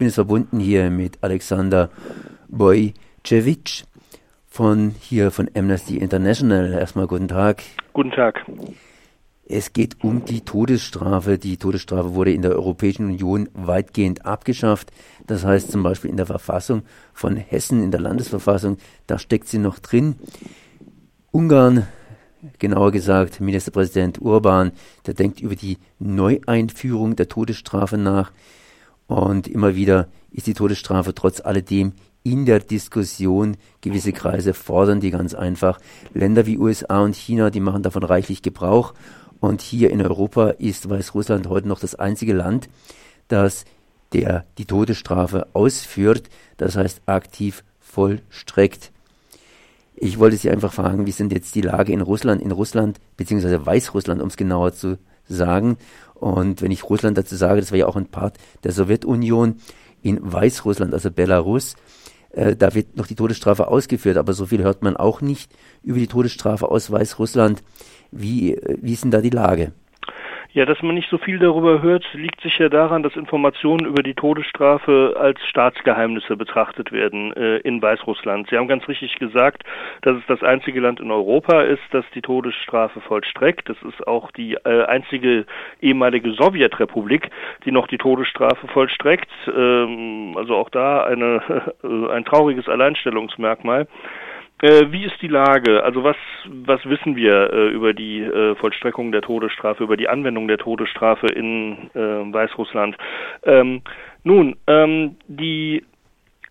bin jetzt verbunden hier mit Alexander Bojcevic von hier von Amnesty International. Erstmal guten Tag. Guten Tag. Es geht um die Todesstrafe. Die Todesstrafe wurde in der Europäischen Union weitgehend abgeschafft. Das heißt zum Beispiel in der Verfassung von Hessen, in der Landesverfassung, da steckt sie noch drin. Ungarn, genauer gesagt Ministerpräsident Urban, der denkt über die Neueinführung der Todesstrafe nach. Und immer wieder ist die Todesstrafe trotz alledem in der Diskussion. Gewisse Kreise fordern die ganz einfach. Länder wie USA und China, die machen davon reichlich Gebrauch. Und hier in Europa ist Weißrussland heute noch das einzige Land, das der die Todesstrafe ausführt, das heißt aktiv vollstreckt. Ich wollte Sie einfach fragen, wie sind jetzt die Lage in Russland, in Russland, beziehungsweise Weißrussland, um es genauer zu sagen. Und wenn ich Russland dazu sage, das war ja auch ein Part der Sowjetunion, in Weißrussland, also Belarus, äh, da wird noch die Todesstrafe ausgeführt, aber so viel hört man auch nicht über die Todesstrafe aus Weißrussland. Wie, äh, wie ist denn da die Lage? Ja, dass man nicht so viel darüber hört, liegt sicher daran, dass Informationen über die Todesstrafe als Staatsgeheimnisse betrachtet werden äh, in Weißrussland. Sie haben ganz richtig gesagt, dass es das einzige Land in Europa ist, das die Todesstrafe vollstreckt. Das ist auch die äh, einzige ehemalige Sowjetrepublik, die noch die Todesstrafe vollstreckt. Ähm, also auch da eine, äh, ein trauriges Alleinstellungsmerkmal. Äh, wie ist die Lage? Also was, was wissen wir äh, über die äh, Vollstreckung der Todesstrafe, über die Anwendung der Todesstrafe in äh, Weißrussland? Ähm, nun, ähm, die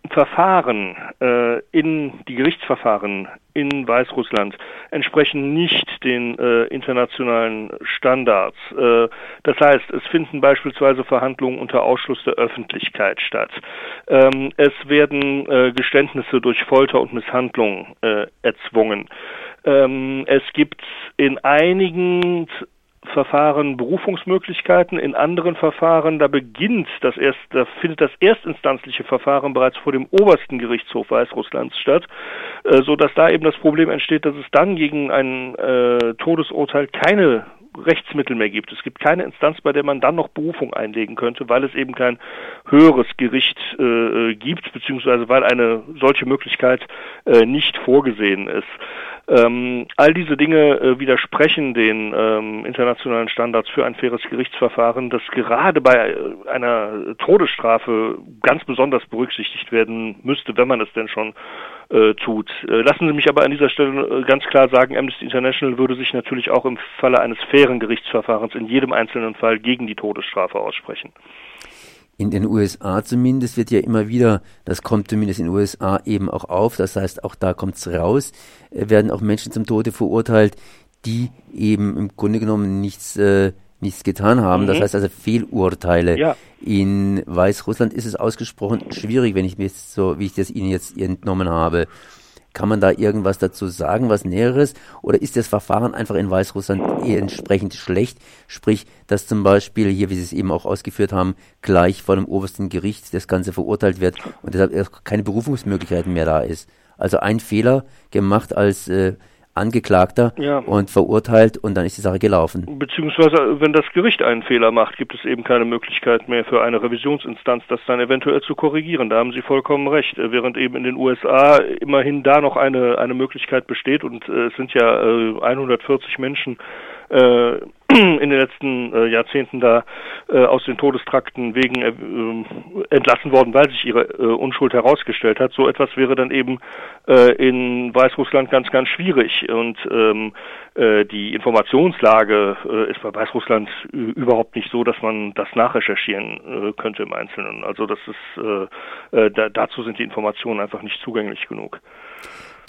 Verfahren äh, in die Gerichtsverfahren in Weißrussland entsprechen nicht den äh, internationalen Standards. Äh, das heißt, es finden beispielsweise Verhandlungen unter Ausschluss der Öffentlichkeit statt. Ähm, es werden äh, Geständnisse durch Folter und Misshandlung äh, erzwungen. Ähm, es gibt in einigen Verfahren Berufungsmöglichkeiten, in anderen Verfahren, da beginnt das erst, da findet das erstinstanzliche Verfahren bereits vor dem obersten Gerichtshof Weißrusslands statt, äh, so dass da eben das Problem entsteht, dass es dann gegen ein äh, Todesurteil keine Rechtsmittel mehr gibt. Es gibt keine Instanz, bei der man dann noch Berufung einlegen könnte, weil es eben kein höheres Gericht äh, gibt, beziehungsweise weil eine solche Möglichkeit äh, nicht vorgesehen ist. Ähm, all diese Dinge äh, widersprechen den ähm, internationalen Standards für ein faires Gerichtsverfahren, das gerade bei äh, einer Todesstrafe ganz besonders berücksichtigt werden müsste, wenn man es denn schon äh, tut. Äh, lassen Sie mich aber an dieser Stelle äh, ganz klar sagen, Amnesty International würde sich natürlich auch im Falle eines fairen Gerichtsverfahrens in jedem einzelnen Fall gegen die Todesstrafe aussprechen in den USA zumindest wird ja immer wieder, das kommt zumindest in den USA eben auch auf, das heißt, auch da kommt es raus, äh, werden auch Menschen zum Tode verurteilt, die eben im Grunde genommen nichts, äh, nichts getan haben. Mhm. Das heißt also Fehlurteile. Ja. In Weißrussland ist es ausgesprochen schwierig, wenn ich mir jetzt so, wie ich das Ihnen jetzt entnommen habe. Kann man da irgendwas dazu sagen, was Näheres? Oder ist das Verfahren einfach in Weißrussland entsprechend schlecht? Sprich, dass zum Beispiel hier, wie Sie es eben auch ausgeführt haben, gleich vor dem obersten Gericht das Ganze verurteilt wird und deshalb keine Berufungsmöglichkeiten mehr da ist. Also ein Fehler gemacht als äh, Angeklagter ja. und verurteilt und dann ist die Sache gelaufen. Beziehungsweise, wenn das Gericht einen Fehler macht, gibt es eben keine Möglichkeit mehr für eine Revisionsinstanz, das dann eventuell zu korrigieren. Da haben Sie vollkommen recht. Äh, während eben in den USA immerhin da noch eine, eine Möglichkeit besteht und äh, es sind ja äh, 140 Menschen äh, in den letzten äh, Jahrzehnten da äh, aus den Todestrakten wegen äh, entlassen worden, weil sich ihre äh, Unschuld herausgestellt hat. So etwas wäre dann eben äh, in Weißrussland ganz, ganz schwierig. Und ähm, äh, die Informationslage äh, ist bei Weißrussland überhaupt nicht so, dass man das nachrecherchieren äh, könnte im Einzelnen. Also das ist äh, äh, da, dazu sind die Informationen einfach nicht zugänglich genug.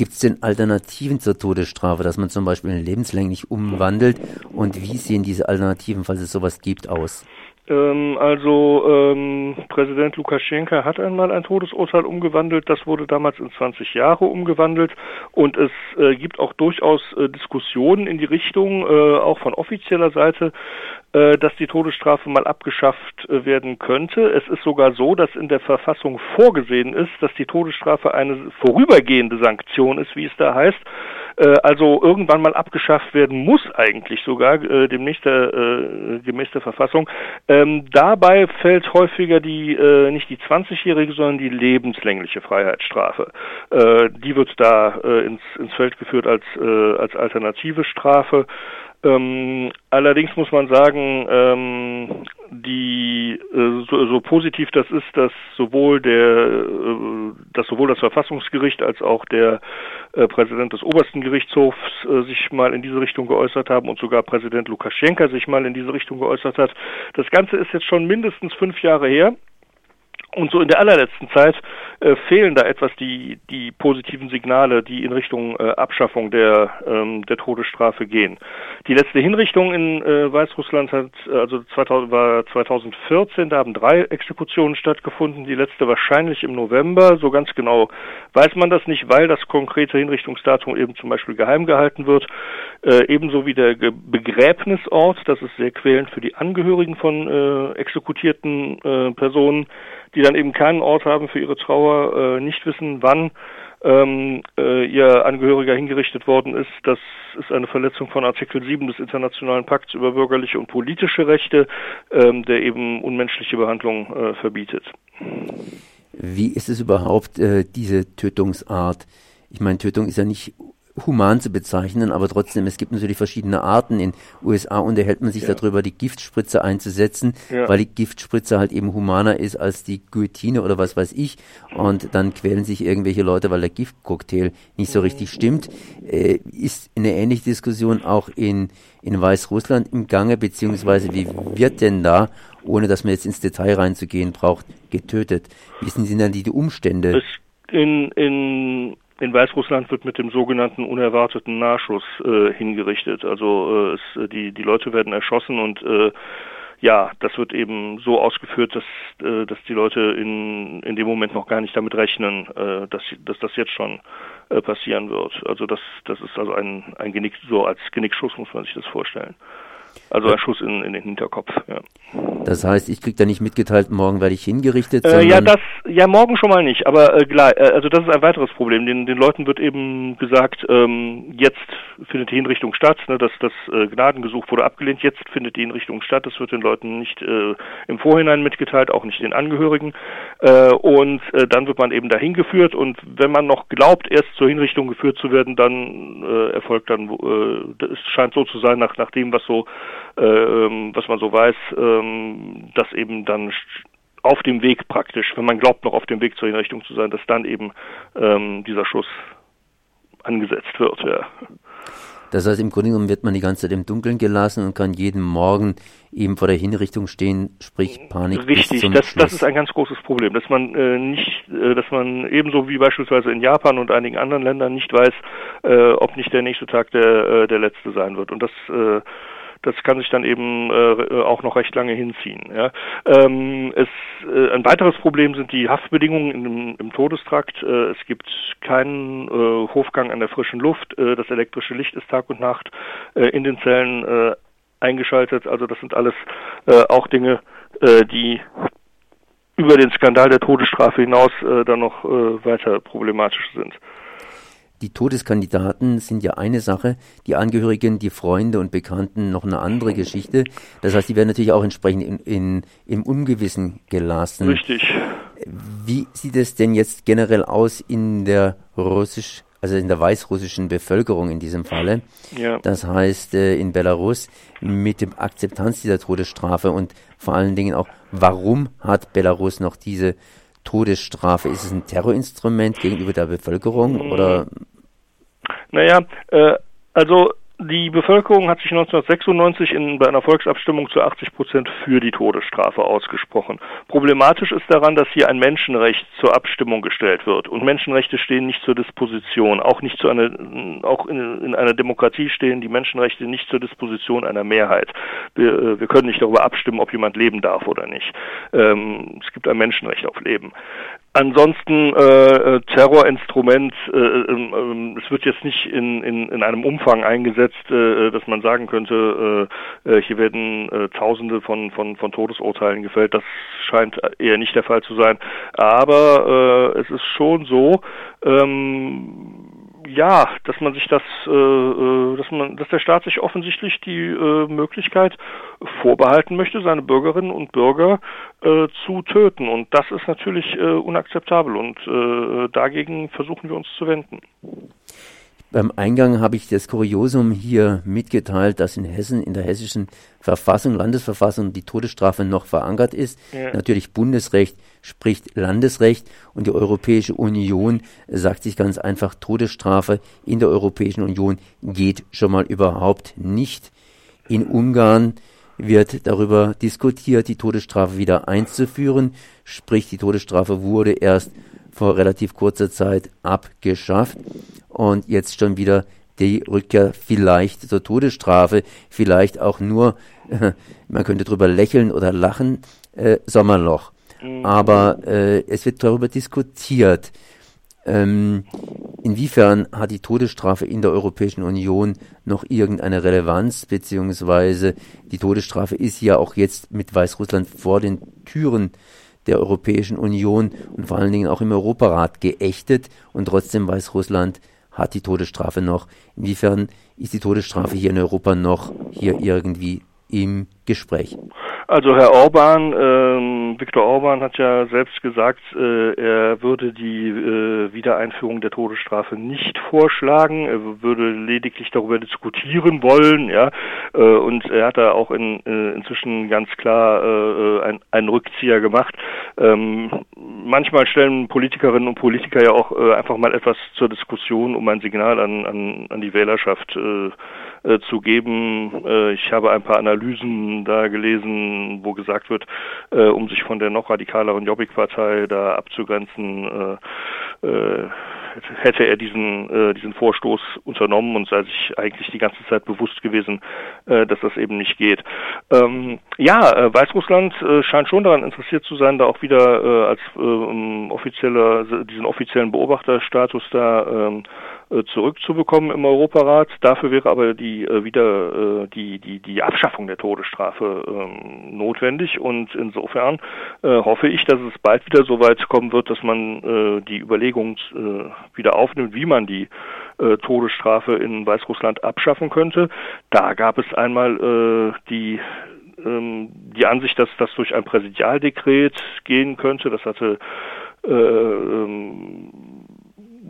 Gibt es denn Alternativen zur Todesstrafe, dass man zum Beispiel lebenslänglich umwandelt? Und wie sehen diese Alternativen, falls es sowas gibt, aus? Ähm, also ähm, Präsident Lukaschenka hat einmal ein Todesurteil umgewandelt, das wurde damals in 20 Jahre umgewandelt und es äh, gibt auch durchaus äh, Diskussionen in die Richtung, äh, auch von offizieller Seite, äh, dass die Todesstrafe mal abgeschafft äh, werden könnte. Es ist sogar so, dass in der Verfassung vorgesehen ist, dass die Todesstrafe eine vorübergehende Sanktion ist, wie es da heißt. Äh, also irgendwann mal abgeschafft werden muss eigentlich sogar äh, demnächst der, äh, gemäß der Verfassung. Ähm, dabei fällt häufiger die äh, nicht die 20-jährige, sondern die lebenslängliche Freiheitsstrafe. Die wird da ins, ins Feld geführt als äh, als alternative Strafe. Ähm, allerdings muss man sagen, ähm, die äh, so, so, positiv das ist, dass sowohl der, äh, dass sowohl das Verfassungsgericht als auch der äh, Präsident des obersten Gerichtshofs äh, sich mal in diese Richtung geäußert haben und sogar Präsident Lukaschenka sich mal in diese Richtung geäußert hat. Das Ganze ist jetzt schon mindestens fünf Jahre her. Und so in der allerletzten Zeit äh, fehlen da etwas die, die positiven Signale, die in Richtung äh, Abschaffung der, ähm, der Todesstrafe gehen. Die letzte Hinrichtung in äh, Weißrussland hat, also 2000, war 2014, da haben drei Exekutionen stattgefunden, die letzte wahrscheinlich im November. So ganz genau weiß man das nicht, weil das konkrete Hinrichtungsdatum eben zum Beispiel geheim gehalten wird. Äh, ebenso wie der Ge Begräbnisort, das ist sehr quälend für die Angehörigen von äh, exekutierten äh, Personen die dann eben keinen Ort haben für ihre Trauer, äh, nicht wissen, wann ähm, äh, ihr Angehöriger hingerichtet worden ist. Das ist eine Verletzung von Artikel 7 des Internationalen Pakts über bürgerliche und politische Rechte, ähm, der eben unmenschliche Behandlung äh, verbietet. Wie ist es überhaupt, äh, diese Tötungsart? Ich meine, Tötung ist ja nicht human zu bezeichnen, aber trotzdem, es gibt natürlich verschiedene Arten. In USA unterhält man sich ja. darüber, die Giftspritze einzusetzen, ja. weil die Giftspritze halt eben humaner ist als die Guillotine oder was weiß ich. Und dann quälen sich irgendwelche Leute, weil der Giftcocktail nicht so richtig stimmt. Äh, ist eine ähnliche Diskussion auch in, in Weißrussland im Gange, beziehungsweise wie wird denn da, ohne dass man jetzt ins Detail reinzugehen braucht, getötet? Wie sind denn dann die, die Umstände? In, in in Weißrussland wird mit dem sogenannten unerwarteten Nahschuss äh, hingerichtet. Also äh, es, die, die Leute werden erschossen und äh, ja, das wird eben so ausgeführt, dass, äh, dass die Leute in, in dem Moment noch gar nicht damit rechnen, äh, dass, dass das jetzt schon äh, passieren wird. Also das, das ist also ein, ein Genick, so als Genickschuss muss man sich das vorstellen. Also ein Schuss in, in den Hinterkopf. Ja. Das heißt, ich krieg da nicht mitgeteilt, morgen werde ich hingerichtet. Äh, ja, das, ja, morgen schon mal nicht. Aber äh, klar, äh, also das ist ein weiteres Problem. Den, den Leuten wird eben gesagt, ähm, jetzt findet die Hinrichtung statt. Ne, dass das äh, Gnadengesuch wurde abgelehnt. Jetzt findet die Hinrichtung statt. Das wird den Leuten nicht äh, im Vorhinein mitgeteilt, auch nicht den Angehörigen. Äh, und äh, dann wird man eben dahin geführt. Und wenn man noch glaubt, erst zur Hinrichtung geführt zu werden, dann äh, erfolgt dann, äh, es scheint so zu sein, nach, nach dem, was so was man so weiß, ähm, dass eben dann auf dem Weg praktisch, wenn man glaubt, noch auf dem Weg zur Hinrichtung zu sein, dass dann eben ähm, dieser Schuss angesetzt wird. Ja. Das heißt, im Grunde genommen wird man die ganze Zeit im Dunkeln gelassen und kann jeden Morgen eben vor der Hinrichtung stehen, sprich Panik. Richtig, das, das ist ein ganz großes Problem, dass man äh, nicht, äh, dass man ebenso wie beispielsweise in Japan und einigen anderen Ländern nicht weiß, äh, ob nicht der nächste Tag der, äh, der letzte sein wird. Und das äh, das kann sich dann eben äh, auch noch recht lange hinziehen. Ja. Ähm, es, äh, ein weiteres Problem sind die Haftbedingungen im, im Todestrakt. Äh, es gibt keinen äh, Hofgang an der frischen Luft. Äh, das elektrische Licht ist Tag und Nacht äh, in den Zellen äh, eingeschaltet. Also das sind alles äh, auch Dinge, äh, die über den Skandal der Todesstrafe hinaus äh, dann noch äh, weiter problematisch sind die Todeskandidaten sind ja eine Sache, die Angehörigen, die Freunde und Bekannten noch eine andere Geschichte. Das heißt, die werden natürlich auch entsprechend in, in, im Ungewissen gelassen. Richtig. Wie sieht es denn jetzt generell aus in der russisch, also in der weißrussischen Bevölkerung in diesem Falle? Ja. Das heißt, äh, in Belarus mit dem Akzeptanz dieser Todesstrafe und vor allen Dingen auch, warum hat Belarus noch diese Todesstrafe? Ist es ein Terrorinstrument gegenüber der Bevölkerung oder naja, äh, also die Bevölkerung hat sich 1996 in, bei einer Volksabstimmung zu 80 Prozent für die Todesstrafe ausgesprochen. Problematisch ist daran, dass hier ein Menschenrecht zur Abstimmung gestellt wird. Und Menschenrechte stehen nicht zur Disposition. Auch nicht zu einer, auch in, in einer Demokratie stehen die Menschenrechte nicht zur Disposition einer Mehrheit. Wir, äh, wir können nicht darüber abstimmen, ob jemand leben darf oder nicht. Ähm, es gibt ein Menschenrecht auf Leben. Ansonsten äh, äh, Terrorinstrument, äh, äh, es wird jetzt nicht in, in, in einem Umfang eingesetzt, äh, dass man sagen könnte, äh, äh, hier werden äh, Tausende von, von, von Todesurteilen gefällt. Das scheint eher nicht der Fall zu sein. Aber äh, es ist schon so, ähm, ja, dass man sich das, äh, äh, dass man, dass der Staat sich offensichtlich die äh, Möglichkeit vorbehalten möchte, seine Bürgerinnen und Bürger äh, zu töten. Und das ist natürlich äh, unakzeptabel und äh, dagegen versuchen wir uns zu wenden. Beim Eingang habe ich das Kuriosum hier mitgeteilt, dass in Hessen, in der hessischen Verfassung, Landesverfassung, die Todesstrafe noch verankert ist. Ja. Natürlich Bundesrecht spricht Landesrecht und die Europäische Union sagt sich ganz einfach, Todesstrafe in der Europäischen Union geht schon mal überhaupt nicht. In Ungarn wird darüber diskutiert, die Todesstrafe wieder einzuführen, sprich die Todesstrafe wurde erst vor relativ kurzer Zeit abgeschafft und jetzt schon wieder die Rückkehr vielleicht zur Todesstrafe, vielleicht auch nur, äh, man könnte drüber lächeln oder lachen, äh, Sommerloch. Mhm. Aber äh, es wird darüber diskutiert. Ähm, inwiefern hat die Todesstrafe in der Europäischen Union noch irgendeine Relevanz, beziehungsweise die Todesstrafe ist ja auch jetzt mit Weißrussland vor den Türen der Europäischen Union und vor allen Dingen auch im Europarat geächtet und trotzdem Weißrussland hat die Todesstrafe noch. Inwiefern ist die Todesstrafe hier in Europa noch hier irgendwie im Gespräch? Also Herr Orban, ähm, Viktor Orban hat ja selbst gesagt, äh, er würde die äh, Wiedereinführung der Todesstrafe nicht vorschlagen, er würde lediglich darüber diskutieren wollen, ja, äh, und er hat da auch in, äh, inzwischen ganz klar äh, ein, einen Rückzieher gemacht. Ähm, manchmal stellen Politikerinnen und Politiker ja auch äh, einfach mal etwas zur Diskussion, um ein Signal an, an, an die Wählerschaft äh, äh, zu geben. Äh, ich habe ein paar Analysen da gelesen, wo gesagt wird, äh, um sich von der noch radikaleren Jobbik-Partei da abzugrenzen, äh, äh, hätte er diesen, äh, diesen Vorstoß unternommen und sei sich eigentlich die ganze Zeit bewusst gewesen, äh, dass das eben nicht geht. Ähm, ja, äh, Weißrussland äh, scheint schon daran interessiert zu sein, da auch wieder äh, als äh, offizieller, diesen offiziellen Beobachterstatus da ähm, äh, zurückzubekommen im Europarat. Dafür wäre aber die äh, wieder äh, die die die Abschaffung der Todesstrafe ähm, notwendig und insofern äh, hoffe ich, dass es bald wieder so weit kommen wird, dass man äh, die Überlegungen äh, wieder aufnimmt, wie man die äh, Todesstrafe in Weißrussland abschaffen könnte. Da gab es einmal äh, die ähm, die Ansicht, dass das durch ein Präsidialdekret gehen könnte. Das hatte äh, ähm, äh,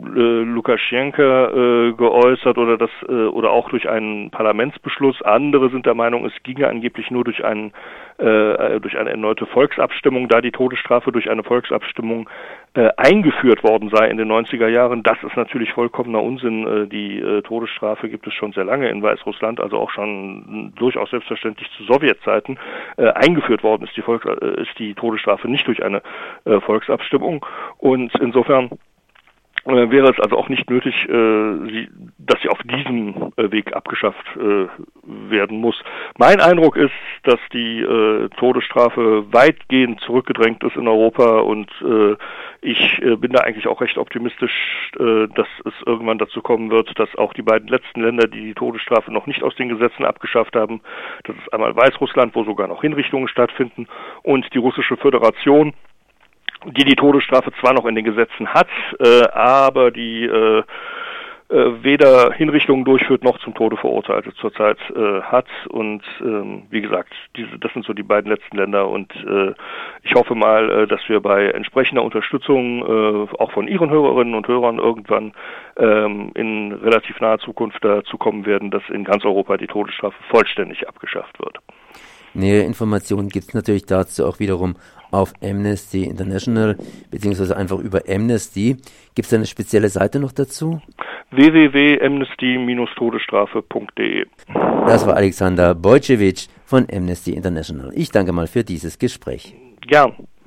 Lukaschenka äh, geäußert oder das äh, oder auch durch einen Parlamentsbeschluss. Andere sind der Meinung, es ginge angeblich nur durch einen äh, durch eine erneute Volksabstimmung, da die Todesstrafe durch eine Volksabstimmung äh, eingeführt worden sei in den 90er Jahren. Das ist natürlich vollkommener Unsinn. Äh, die äh, Todesstrafe gibt es schon sehr lange in Weißrussland, also auch schon durchaus selbstverständlich zu Sowjetzeiten. Äh, eingeführt worden ist die, Volks äh, ist die Todesstrafe nicht durch eine äh, Volksabstimmung und insofern äh, wäre es also auch nicht nötig, äh, dass sie auf diesem äh, Weg abgeschafft äh, werden muss. Mein Eindruck ist, dass die äh, Todesstrafe weitgehend zurückgedrängt ist in Europa und äh, ich äh, bin da eigentlich auch recht optimistisch, äh, dass es irgendwann dazu kommen wird, dass auch die beiden letzten Länder, die die Todesstrafe noch nicht aus den Gesetzen abgeschafft haben, das ist einmal Weißrussland, wo sogar noch Hinrichtungen stattfinden, und die Russische Föderation, die die Todesstrafe zwar noch in den Gesetzen hat, äh, aber die äh, äh, weder Hinrichtungen durchführt noch zum Tode Verurteilte zurzeit äh, hat. Und ähm, wie gesagt, diese, das sind so die beiden letzten Länder. Und äh, ich hoffe mal, äh, dass wir bei entsprechender Unterstützung äh, auch von Ihren Hörerinnen und Hörern irgendwann ähm, in relativ naher Zukunft dazu kommen werden, dass in ganz Europa die Todesstrafe vollständig abgeschafft wird. Nähere Informationen gibt es natürlich dazu auch wiederum auf Amnesty International, beziehungsweise einfach über Amnesty. Gibt es eine spezielle Seite noch dazu? www.amnesty-todesstrafe.de Das war Alexander Bojcevic von Amnesty International. Ich danke mal für dieses Gespräch. Gern.